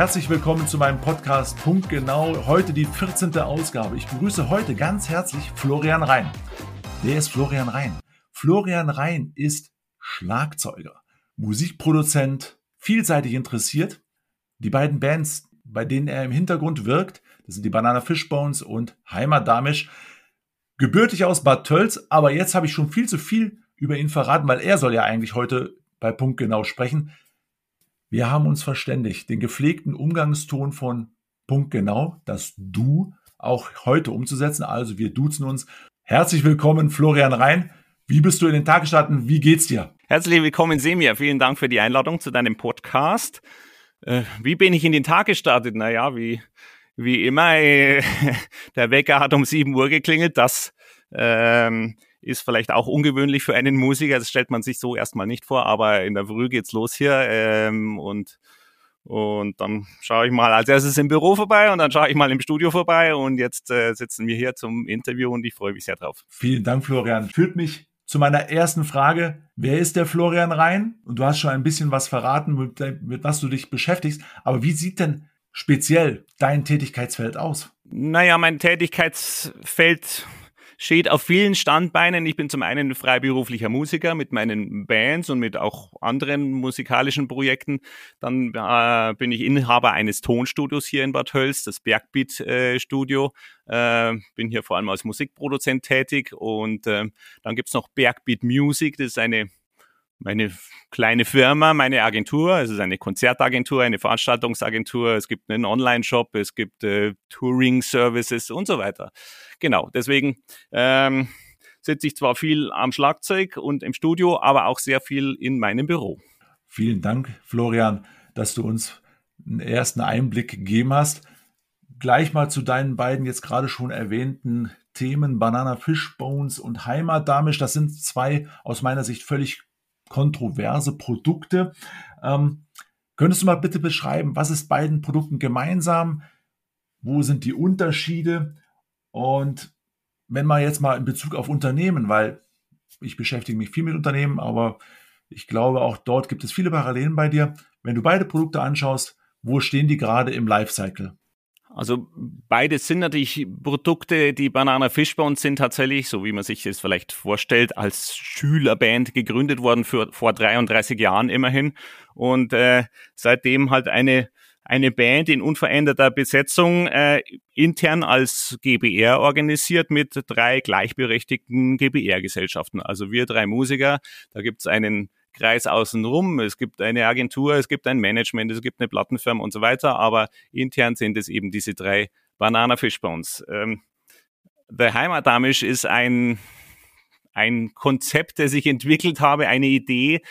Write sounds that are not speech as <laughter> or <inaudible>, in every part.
Herzlich willkommen zu meinem Podcast Punkt Genau. Heute die 14. Ausgabe. Ich begrüße heute ganz herzlich Florian Rhein. Wer ist Florian Rhein? Florian Rhein ist Schlagzeuger, Musikproduzent, vielseitig interessiert. Die beiden Bands, bei denen er im Hintergrund wirkt, das sind die Banana Fishbones und Heimat Damisch. Gebürtig aus Bad Tölz, aber jetzt habe ich schon viel zu viel über ihn verraten, weil er soll ja eigentlich heute bei Punkt genau sprechen. Wir haben uns verständigt, den gepflegten Umgangston von Punkt genau, das Du, auch heute umzusetzen. Also wir duzen uns. Herzlich willkommen, Florian Rhein. Wie bist du in den Tag gestartet? Wie geht's dir? Herzlich willkommen, Semir. Vielen Dank für die Einladung zu deinem Podcast. Äh, wie bin ich in den Tag gestartet? Naja, wie, wie immer, äh, <laughs> der Wecker hat um 7 Uhr geklingelt. Das ähm, ist vielleicht auch ungewöhnlich für einen Musiker. Das stellt man sich so erstmal nicht vor, aber in der Früh geht's los hier ähm, und und dann schaue ich mal als erstes im Büro vorbei und dann schaue ich mal im Studio vorbei und jetzt äh, sitzen wir hier zum Interview und ich freue mich sehr drauf. Vielen Dank, Florian. Führt mich zu meiner ersten Frage. Wer ist der Florian Rhein? Und du hast schon ein bisschen was verraten, mit, mit was du dich beschäftigst. Aber wie sieht denn speziell dein Tätigkeitsfeld aus? Naja, mein Tätigkeitsfeld steht auf vielen Standbeinen. Ich bin zum einen freiberuflicher Musiker mit meinen Bands und mit auch anderen musikalischen Projekten. Dann äh, bin ich Inhaber eines Tonstudios hier in Bad Hölz, das Bergbeat äh, Studio. Äh, bin hier vor allem als Musikproduzent tätig und äh, dann gibt's noch Bergbeat Music. Das ist eine meine kleine Firma, meine Agentur. Es ist eine Konzertagentur, eine Veranstaltungsagentur. Es gibt einen Online-Shop, es gibt äh, Touring-Services und so weiter. Genau, deswegen ähm, sitze ich zwar viel am Schlagzeug und im Studio, aber auch sehr viel in meinem Büro. Vielen Dank, Florian, dass du uns einen ersten Einblick gegeben hast. Gleich mal zu deinen beiden jetzt gerade schon erwähnten Themen Banana Fishbones und Heimat Damisch. Das sind zwei aus meiner Sicht völlig kontroverse Produkte. Ähm, könntest du mal bitte beschreiben, was ist beiden Produkten gemeinsam? Wo sind die Unterschiede? Und wenn man jetzt mal in Bezug auf Unternehmen, weil ich beschäftige mich viel mit Unternehmen, aber ich glaube, auch dort gibt es viele Parallelen bei dir. Wenn du beide Produkte anschaust, wo stehen die gerade im Lifecycle? Also beides sind natürlich Produkte, die Banana Fishbones sind tatsächlich, so wie man sich das vielleicht vorstellt, als Schülerband gegründet worden für, vor 33 Jahren immerhin. Und äh, seitdem halt eine, eine Band in unveränderter Besetzung äh, intern als GBR organisiert mit drei gleichberechtigten GBR-Gesellschaften. Also wir drei Musiker, da gibt's einen Kreis außenrum. Es gibt eine Agentur, es gibt ein Management, es gibt eine Plattenfirma und so weiter, aber intern sind es eben diese drei Banana Fishbones. Ähm, The Heimatamisch ist ein, ein Konzept, das ich entwickelt habe, eine Idee,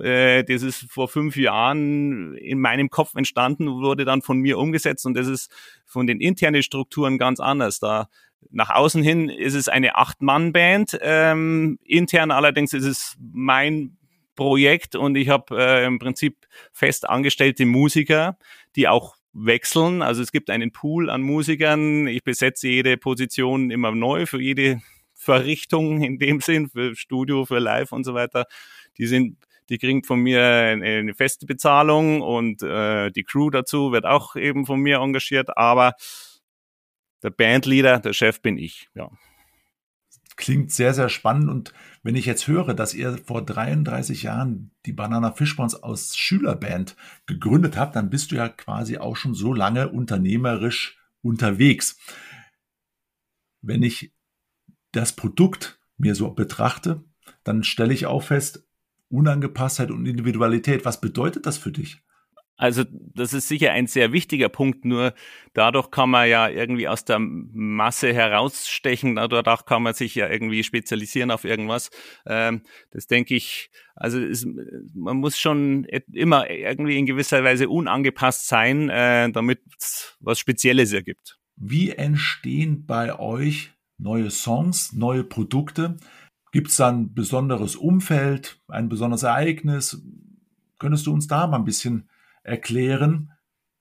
äh, das ist vor fünf Jahren in meinem Kopf entstanden, wurde dann von mir umgesetzt und das ist von den internen Strukturen ganz anders. Da nach außen hin ist es eine Acht-Mann-Band, ähm, intern allerdings ist es mein Projekt und ich habe äh, im Prinzip fest angestellte Musiker, die auch wechseln. Also es gibt einen Pool an Musikern. Ich besetze jede Position immer neu für jede <laughs> Verrichtung in dem Sinn, für Studio, für Live und so weiter. Die sind, die kriegen von mir eine, feste Bezahlung und äh, die Crew dazu wird auch eben von mir engagiert. Aber der Bandleader, der Chef bin ich. Ja klingt sehr, sehr spannend. Und wenn ich jetzt höre, dass ihr vor 33 Jahren die Banana Fishbones aus Schülerband gegründet habt, dann bist du ja quasi auch schon so lange unternehmerisch unterwegs. Wenn ich das Produkt mir so betrachte, dann stelle ich auch fest, Unangepasstheit und Individualität. Was bedeutet das für dich? Also das ist sicher ein sehr wichtiger Punkt, nur dadurch kann man ja irgendwie aus der Masse herausstechen, dadurch kann man sich ja irgendwie spezialisieren auf irgendwas. Ähm, das denke ich, also ist, man muss schon immer irgendwie in gewisser Weise unangepasst sein, äh, damit es was Spezielles ergibt. Wie entstehen bei euch neue Songs, neue Produkte? Gibt es da ein besonderes Umfeld, ein besonderes Ereignis? Könntest du uns da mal ein bisschen erklären,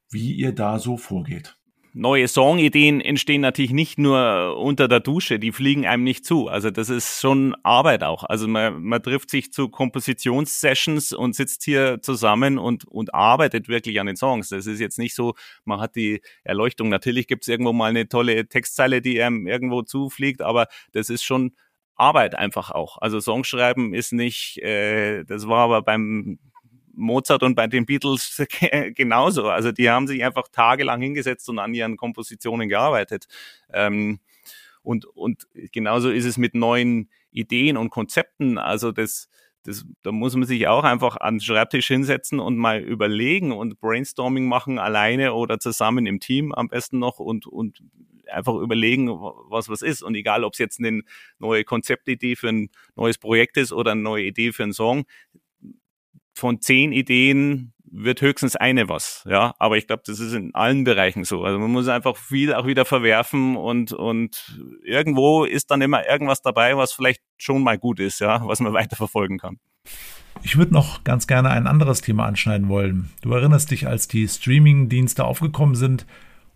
wie ihr da so vorgeht. neue Songideen entstehen natürlich nicht nur unter der Dusche, die fliegen einem nicht zu. Also das ist schon Arbeit auch. Also man, man trifft sich zu Kompositionssessions und sitzt hier zusammen und, und arbeitet wirklich an den Songs. Das ist jetzt nicht so, man hat die Erleuchtung. Natürlich gibt es irgendwo mal eine tolle Textzeile, die einem irgendwo zufliegt, aber das ist schon Arbeit einfach auch. Also Songschreiben ist nicht, äh, das war aber beim Mozart und bei den Beatles <laughs> genauso. Also die haben sich einfach tagelang hingesetzt und an ihren Kompositionen gearbeitet. Ähm, und, und genauso ist es mit neuen Ideen und Konzepten. Also das, das, da muss man sich auch einfach an den Schreibtisch hinsetzen und mal überlegen und Brainstorming machen, alleine oder zusammen im Team am besten noch und, und einfach überlegen, was was ist. Und egal, ob es jetzt eine neue Konzeptidee für ein neues Projekt ist oder eine neue Idee für einen Song, von zehn Ideen wird höchstens eine was, ja. Aber ich glaube, das ist in allen Bereichen so. Also man muss einfach viel auch wieder verwerfen und, und irgendwo ist dann immer irgendwas dabei, was vielleicht schon mal gut ist, ja, was man <laughs> weiterverfolgen kann. Ich würde noch ganz gerne ein anderes Thema anschneiden wollen. Du erinnerst dich, als die Streaming-Dienste aufgekommen sind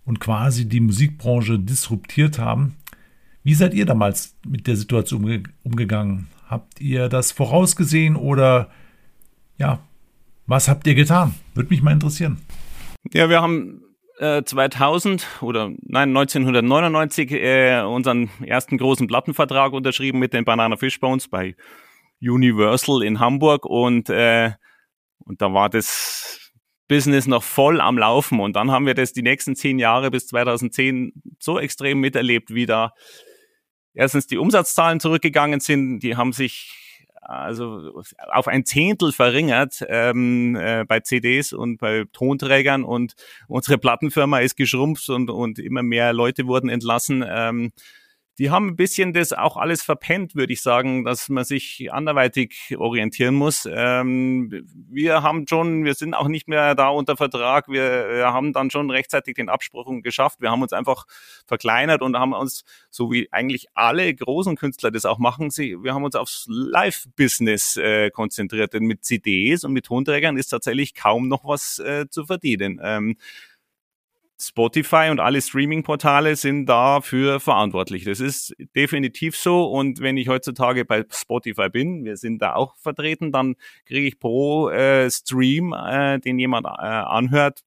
und quasi die Musikbranche disruptiert haben. Wie seid ihr damals mit der Situation umgegangen? Habt ihr das vorausgesehen oder ja, was habt ihr getan? Würde mich mal interessieren. Ja, wir haben äh, 2000 oder nein 1999 äh, unseren ersten großen Plattenvertrag unterschrieben mit den Banana Fishbones bei Universal in Hamburg und äh, und da war das Business noch voll am Laufen und dann haben wir das die nächsten zehn Jahre bis 2010 so extrem miterlebt, wie da erstens die Umsatzzahlen zurückgegangen sind, die haben sich also auf ein Zehntel verringert ähm, äh, bei CDs und bei Tonträgern und unsere Plattenfirma ist geschrumpft und, und immer mehr Leute wurden entlassen. Ähm, die haben ein bisschen das auch alles verpennt, würde ich sagen, dass man sich anderweitig orientieren muss. Ähm, wir haben schon, wir sind auch nicht mehr da unter Vertrag. Wir, wir haben dann schon rechtzeitig den Abspruch geschafft. Wir haben uns einfach verkleinert und haben uns, so wie eigentlich alle großen Künstler das auch machen, sie, wir haben uns aufs Live-Business äh, konzentriert. Denn mit CDs und mit Tonträgern ist tatsächlich kaum noch was äh, zu verdienen. Ähm, Spotify und alle Streaming-Portale sind dafür verantwortlich. Das ist definitiv so. Und wenn ich heutzutage bei Spotify bin, wir sind da auch vertreten, dann kriege ich pro äh, Stream, äh, den jemand äh, anhört,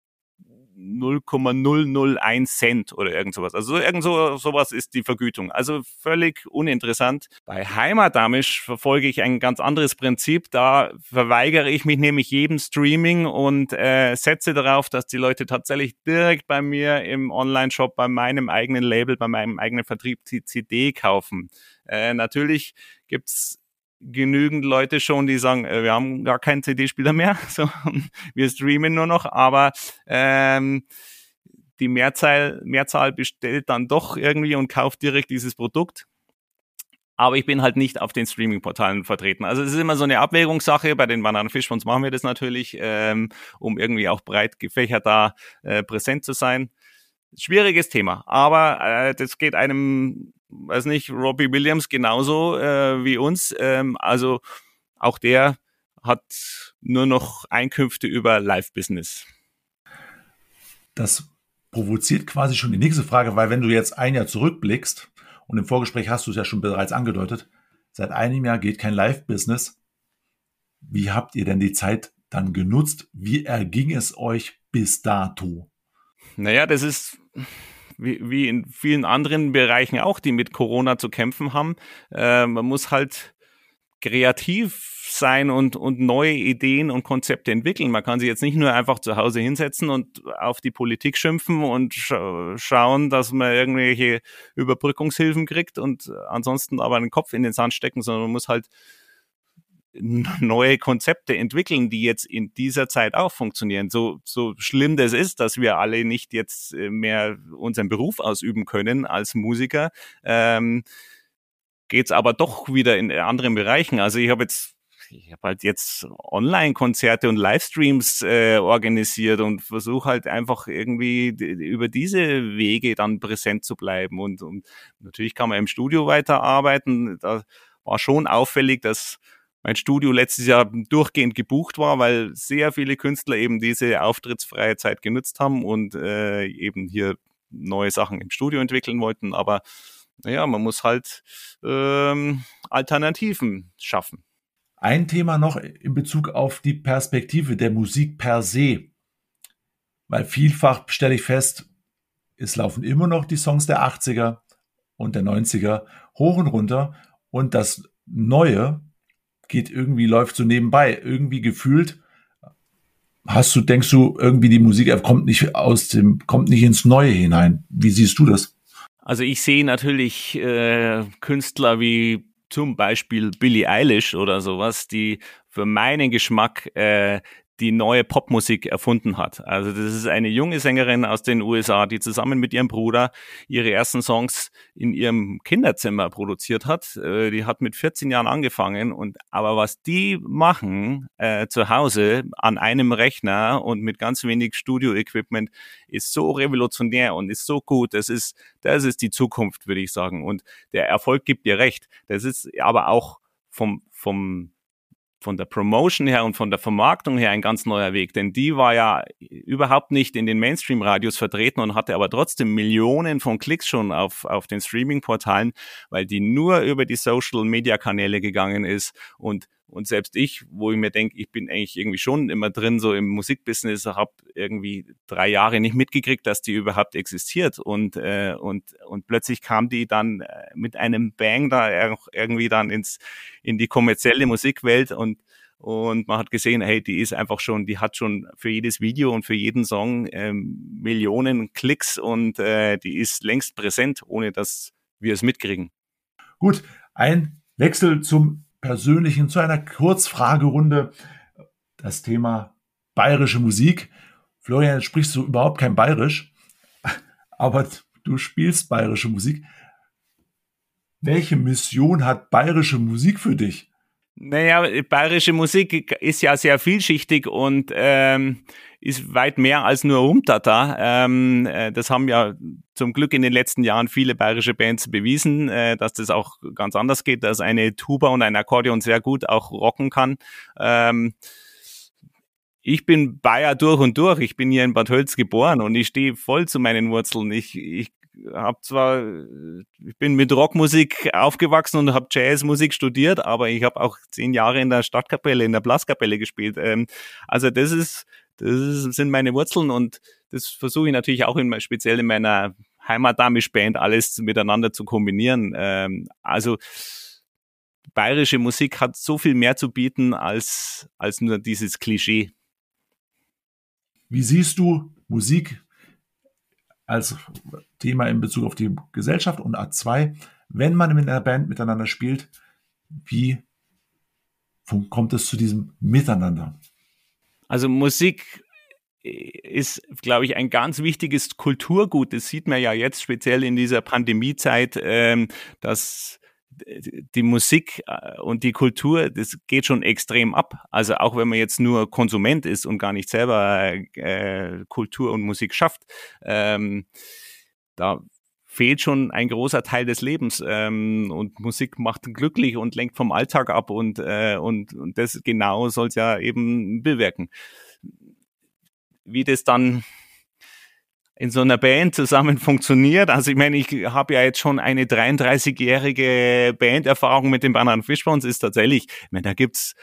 0,001 Cent oder irgend sowas. Also irgend so, sowas ist die Vergütung. Also völlig uninteressant. Bei Heimatamisch verfolge ich ein ganz anderes Prinzip. Da verweigere ich mich nämlich jedem Streaming und äh, setze darauf, dass die Leute tatsächlich direkt bei mir im Online-Shop, bei meinem eigenen Label, bei meinem eigenen Vertrieb die CD kaufen. Äh, natürlich gibt's genügend Leute schon, die sagen, äh, wir haben gar keinen CD-Spieler mehr, <laughs> so, wir streamen nur noch, aber ähm, die Mehrzahl, Mehrzahl bestellt dann doch irgendwie und kauft direkt dieses Produkt. Aber ich bin halt nicht auf den Streaming-Portalen vertreten. Also es ist immer so eine Abwägungssache. Bei den Bananenfischfonds machen wir das natürlich, ähm, um irgendwie auch breit gefächert da äh, präsent zu sein. Schwieriges Thema, aber äh, das geht einem weiß nicht, Robbie Williams genauso äh, wie uns. Ähm, also auch der hat nur noch Einkünfte über Live-Business. Das provoziert quasi schon die nächste Frage, weil wenn du jetzt ein Jahr zurückblickst, und im Vorgespräch hast du es ja schon bereits angedeutet, seit einem Jahr geht kein Live-Business. Wie habt ihr denn die Zeit dann genutzt? Wie erging es euch bis dato? Naja, das ist wie, wie in vielen anderen Bereichen auch, die mit Corona zu kämpfen haben. Äh, man muss halt kreativ sein und, und neue Ideen und Konzepte entwickeln. Man kann sich jetzt nicht nur einfach zu Hause hinsetzen und auf die Politik schimpfen und scha schauen, dass man irgendwelche Überbrückungshilfen kriegt und ansonsten aber den Kopf in den Sand stecken, sondern man muss halt neue Konzepte entwickeln, die jetzt in dieser Zeit auch funktionieren. So, so schlimm das ist, dass wir alle nicht jetzt äh, mehr unseren Beruf ausüben können als Musiker, ähm, geht aber doch wieder in anderen Bereichen. Also ich habe jetzt ich habe halt jetzt Online-Konzerte und Livestreams äh, organisiert und versuche halt einfach irgendwie über diese Wege dann präsent zu bleiben. Und, und natürlich kann man im Studio weiterarbeiten. Da war schon auffällig, dass mein Studio letztes Jahr durchgehend gebucht war, weil sehr viele Künstler eben diese auftrittsfreie Zeit genutzt haben und äh, eben hier neue Sachen im Studio entwickeln wollten, aber naja, man muss halt ähm, Alternativen schaffen. Ein Thema noch in Bezug auf die Perspektive der Musik per se. Weil vielfach stelle ich fest, es laufen immer noch die Songs der 80er und der 90er hoch und runter und das Neue geht irgendwie, läuft so nebenbei. Irgendwie gefühlt hast du, denkst du, irgendwie die Musik kommt nicht aus dem, kommt nicht ins Neue hinein. Wie siehst du das? Also ich sehe natürlich äh, Künstler wie zum Beispiel Billie Eilish oder sowas, die für meinen Geschmack äh, die neue Popmusik erfunden hat. Also das ist eine junge Sängerin aus den USA, die zusammen mit ihrem Bruder ihre ersten Songs in ihrem Kinderzimmer produziert hat. Äh, die hat mit 14 Jahren angefangen und aber was die machen äh, zu Hause an einem Rechner und mit ganz wenig Studio-Equipment ist so revolutionär und ist so gut. Das ist das ist die Zukunft, würde ich sagen. Und der Erfolg gibt dir recht. Das ist aber auch vom vom von der Promotion her und von der Vermarktung her ein ganz neuer Weg, denn die war ja überhaupt nicht in den Mainstream-Radios vertreten und hatte aber trotzdem Millionen von Klicks schon auf, auf den Streaming-Portalen, weil die nur über die Social-Media-Kanäle gegangen ist und und selbst ich, wo ich mir denke, ich bin eigentlich irgendwie schon immer drin, so im Musikbusiness, habe irgendwie drei Jahre nicht mitgekriegt, dass die überhaupt existiert. Und, äh, und, und plötzlich kam die dann äh, mit einem Bang da irgendwie dann ins, in die kommerzielle Musikwelt und und man hat gesehen, hey, die ist einfach schon, die hat schon für jedes Video und für jeden Song ähm, Millionen Klicks und äh, die ist längst präsent, ohne dass wir es mitkriegen. Gut, ein Wechsel zum Persönlichen, zu einer Kurzfragerunde. Das Thema bayerische Musik. Florian, sprichst du überhaupt kein Bayerisch, <laughs> aber du spielst bayerische Musik. Welche Mission hat bayerische Musik für dich? Naja, bayerische Musik ist ja sehr vielschichtig und ähm, ist weit mehr als nur Rumtata. Ähm, äh, das haben ja zum Glück in den letzten Jahren viele bayerische Bands bewiesen, äh, dass das auch ganz anders geht, dass eine Tuba und ein Akkordeon sehr gut auch rocken kann. Ähm, ich bin Bayer durch und durch. Ich bin hier in Bad Hölz geboren und ich stehe voll zu meinen Wurzeln. Ich, ich habe zwar, ich bin mit Rockmusik aufgewachsen und habe Jazzmusik studiert, aber ich habe auch zehn Jahre in der Stadtkapelle, in der Blaskapelle gespielt. Ähm, also das ist, das sind meine Wurzeln und das versuche ich natürlich auch in, speziell in meiner Heimatdamisch-Band alles miteinander zu kombinieren. Ähm, also bayerische Musik hat so viel mehr zu bieten als, als nur dieses Klischee. Wie siehst du Musik als Thema in Bezug auf die Gesellschaft und A2, wenn man in einer Band miteinander spielt, wie kommt es zu diesem Miteinander? Also Musik ist, glaube ich, ein ganz wichtiges Kulturgut. Das sieht man ja jetzt speziell in dieser Pandemiezeit, ähm, dass die Musik äh, und die Kultur, das geht schon extrem ab. Also auch wenn man jetzt nur Konsument ist und gar nicht selber äh, Kultur und Musik schafft, ähm, da fehlt schon ein großer Teil des Lebens ähm, und Musik macht glücklich und lenkt vom Alltag ab und äh, und, und das genau soll es ja eben bewirken. Wie das dann in so einer Band zusammen <laughs> funktioniert. Also ich meine, ich habe ja jetzt schon eine 33-jährige Banderfahrung mit den Bananen Fishbones, ist tatsächlich, ich meine, da gibt's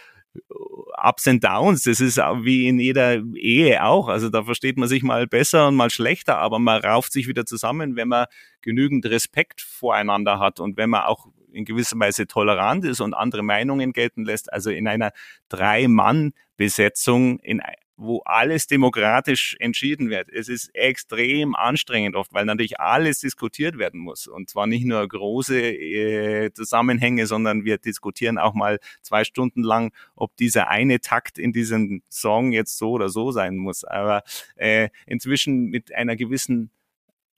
Ups and Downs, das ist wie in jeder Ehe auch. Also da versteht man sich mal besser und mal schlechter, aber man rauft sich wieder zusammen, wenn man genügend Respekt voreinander hat und wenn man auch in gewisser Weise tolerant ist und andere Meinungen gelten lässt. Also in einer Drei-Mann-Besetzung, in wo alles demokratisch entschieden wird. Es ist extrem anstrengend oft, weil natürlich alles diskutiert werden muss. Und zwar nicht nur große äh, Zusammenhänge, sondern wir diskutieren auch mal zwei Stunden lang, ob dieser eine Takt in diesem Song jetzt so oder so sein muss. Aber äh, inzwischen mit einer gewissen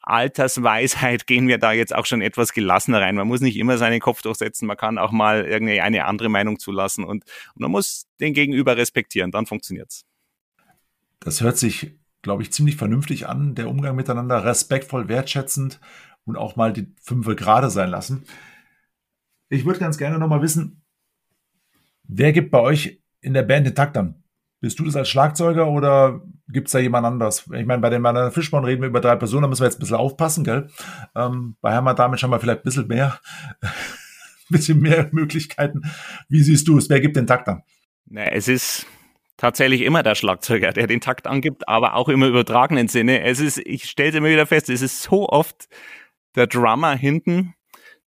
Altersweisheit <laughs> gehen wir da jetzt auch schon etwas gelassener rein. Man muss nicht immer seinen Kopf durchsetzen, man kann auch mal irgendeine andere Meinung zulassen und, und man muss den Gegenüber respektieren, dann funktioniert's. Das hört sich, glaube ich, ziemlich vernünftig an, der Umgang miteinander, respektvoll, wertschätzend und auch mal die Fünfe gerade sein lassen. Ich würde ganz gerne nochmal wissen, wer gibt bei euch in der Band den Takt an? Bist du das als Schlagzeuger oder gibt es da jemand anders? Ich meine, bei den Banana Fischborn reden wir über drei Personen, da müssen wir jetzt ein bisschen aufpassen, gell? Ähm, bei Hermann damit haben wir vielleicht ein bisschen mehr, ein <laughs> bisschen mehr Möglichkeiten. Wie siehst du es? Wer gibt den Takt an? Na, es ist tatsächlich immer der Schlagzeuger, der den Takt angibt, aber auch im übertragenen Sinne. Es ist, ich stelle immer wieder fest, es ist so oft der Drummer hinten,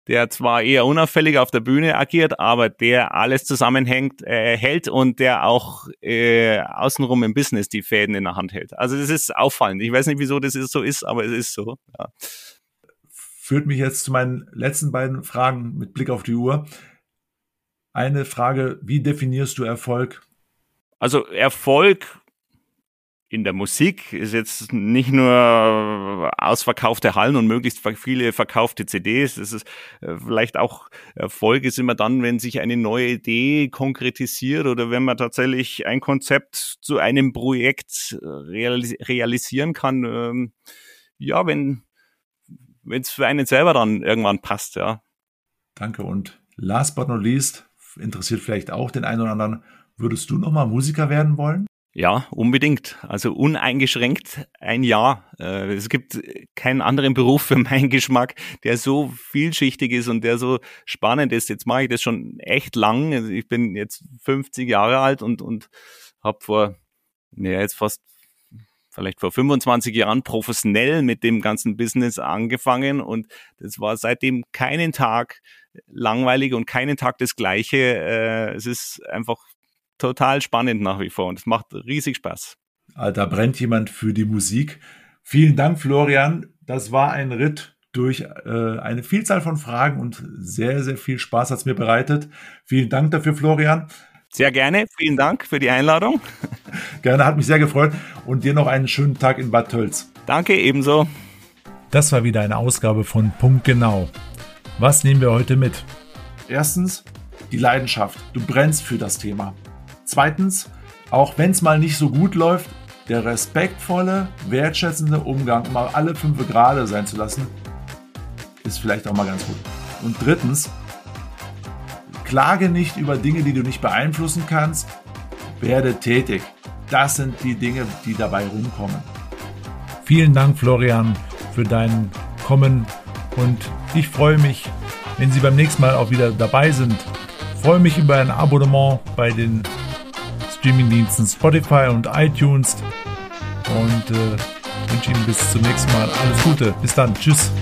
der zwar eher unauffällig auf der Bühne agiert, aber der alles zusammenhängt, äh, hält und der auch äh, außenrum im Business die Fäden in der Hand hält. Also das ist auffallend. Ich weiß nicht, wieso das so ist, aber es ist so. Ja. Führt mich jetzt zu meinen letzten beiden Fragen mit Blick auf die Uhr. Eine Frage, wie definierst du Erfolg? Also Erfolg in der Musik ist jetzt nicht nur ausverkaufte Hallen und möglichst viele verkaufte CDs. Es ist äh, vielleicht auch Erfolg ist immer dann, wenn sich eine neue Idee konkretisiert oder wenn man tatsächlich ein Konzept zu einem Projekt äh, realisieren kann. Ähm, ja, wenn wenn es für einen selber dann irgendwann passt, ja. Danke und last but not least interessiert vielleicht auch den einen oder anderen. Würdest du noch mal Musiker werden wollen? Ja, unbedingt. Also uneingeschränkt ein Jahr. Äh, es gibt keinen anderen Beruf für meinen Geschmack, der so vielschichtig ist und der so spannend ist. Jetzt mache ich das schon echt lang. Also ich bin jetzt 50 Jahre alt und, und habe vor, naja, jetzt fast vielleicht vor 25 Jahren professionell mit dem ganzen Business angefangen und das war seitdem keinen Tag langweilig und keinen Tag das Gleiche. Äh, es ist einfach total spannend nach wie vor und es macht riesig Spaß. Da brennt jemand für die Musik. Vielen Dank, Florian. Das war ein Ritt durch äh, eine Vielzahl von Fragen und sehr, sehr viel Spaß hat es mir bereitet. Vielen Dank dafür, Florian. Sehr gerne. Vielen Dank für die Einladung. <laughs> Gerne, hat mich sehr gefreut. Und dir noch einen schönen Tag in Bad Tölz. Danke, ebenso. Das war wieder eine Ausgabe von Punkt Genau. Was nehmen wir heute mit? Erstens, die Leidenschaft. Du brennst für das Thema. Zweitens, auch wenn es mal nicht so gut läuft, der respektvolle, wertschätzende Umgang, mal alle fünf gerade sein zu lassen, ist vielleicht auch mal ganz gut. Und drittens, klage nicht über Dinge, die du nicht beeinflussen kannst, werde tätig. Das sind die Dinge, die dabei rumkommen. Vielen Dank, Florian, für dein Kommen und ich freue mich, wenn Sie beim nächsten Mal auch wieder dabei sind. Ich freue mich über ein Abonnement bei den Streamingdiensten Spotify und iTunes und äh, wünsche Ihnen bis zum nächsten Mal alles Gute. Bis dann. Tschüss.